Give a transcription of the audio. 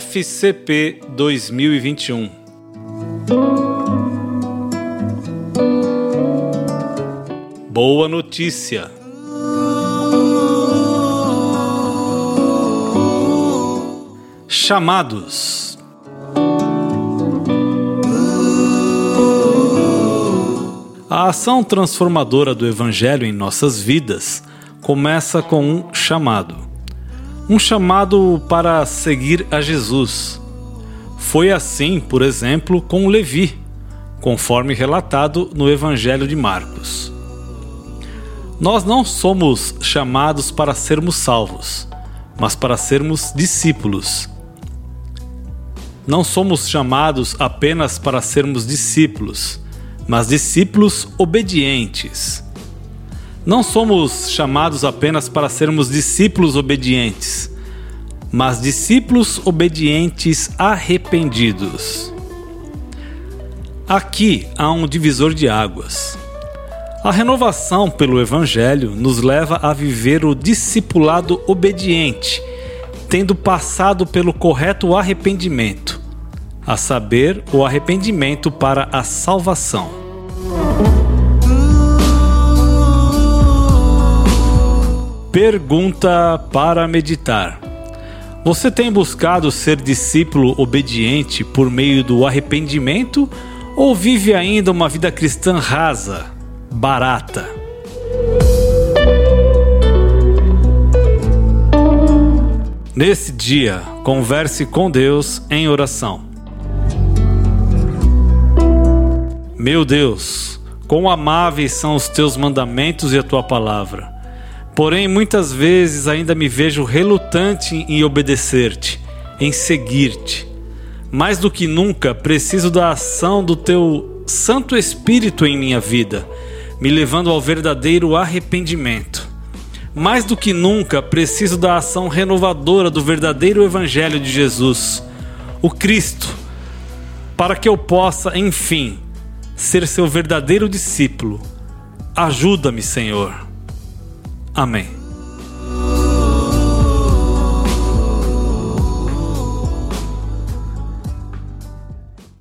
FCP 2021. Boa notícia! Chamados. A ação transformadora do Evangelho em nossas vidas começa com um chamado. Um chamado para seguir a Jesus. Foi assim, por exemplo, com Levi, conforme relatado no Evangelho de Marcos. Nós não somos chamados para sermos salvos, mas para sermos discípulos. Não somos chamados apenas para sermos discípulos, mas discípulos obedientes. Não somos chamados apenas para sermos discípulos obedientes, mas discípulos obedientes arrependidos. Aqui há um divisor de águas. A renovação pelo Evangelho nos leva a viver o discipulado obediente, tendo passado pelo correto arrependimento, a saber, o arrependimento para a salvação. Pergunta para meditar: Você tem buscado ser discípulo obediente por meio do arrependimento ou vive ainda uma vida cristã rasa, barata? Nesse dia, converse com Deus em oração. Meu Deus, quão amáveis são os teus mandamentos e a tua palavra. Porém, muitas vezes ainda me vejo relutante em obedecer-te, em seguir-te. Mais do que nunca, preciso da ação do teu Santo Espírito em minha vida, me levando ao verdadeiro arrependimento. Mais do que nunca, preciso da ação renovadora do verdadeiro Evangelho de Jesus, o Cristo, para que eu possa, enfim, ser seu verdadeiro discípulo. Ajuda-me, Senhor. Amém.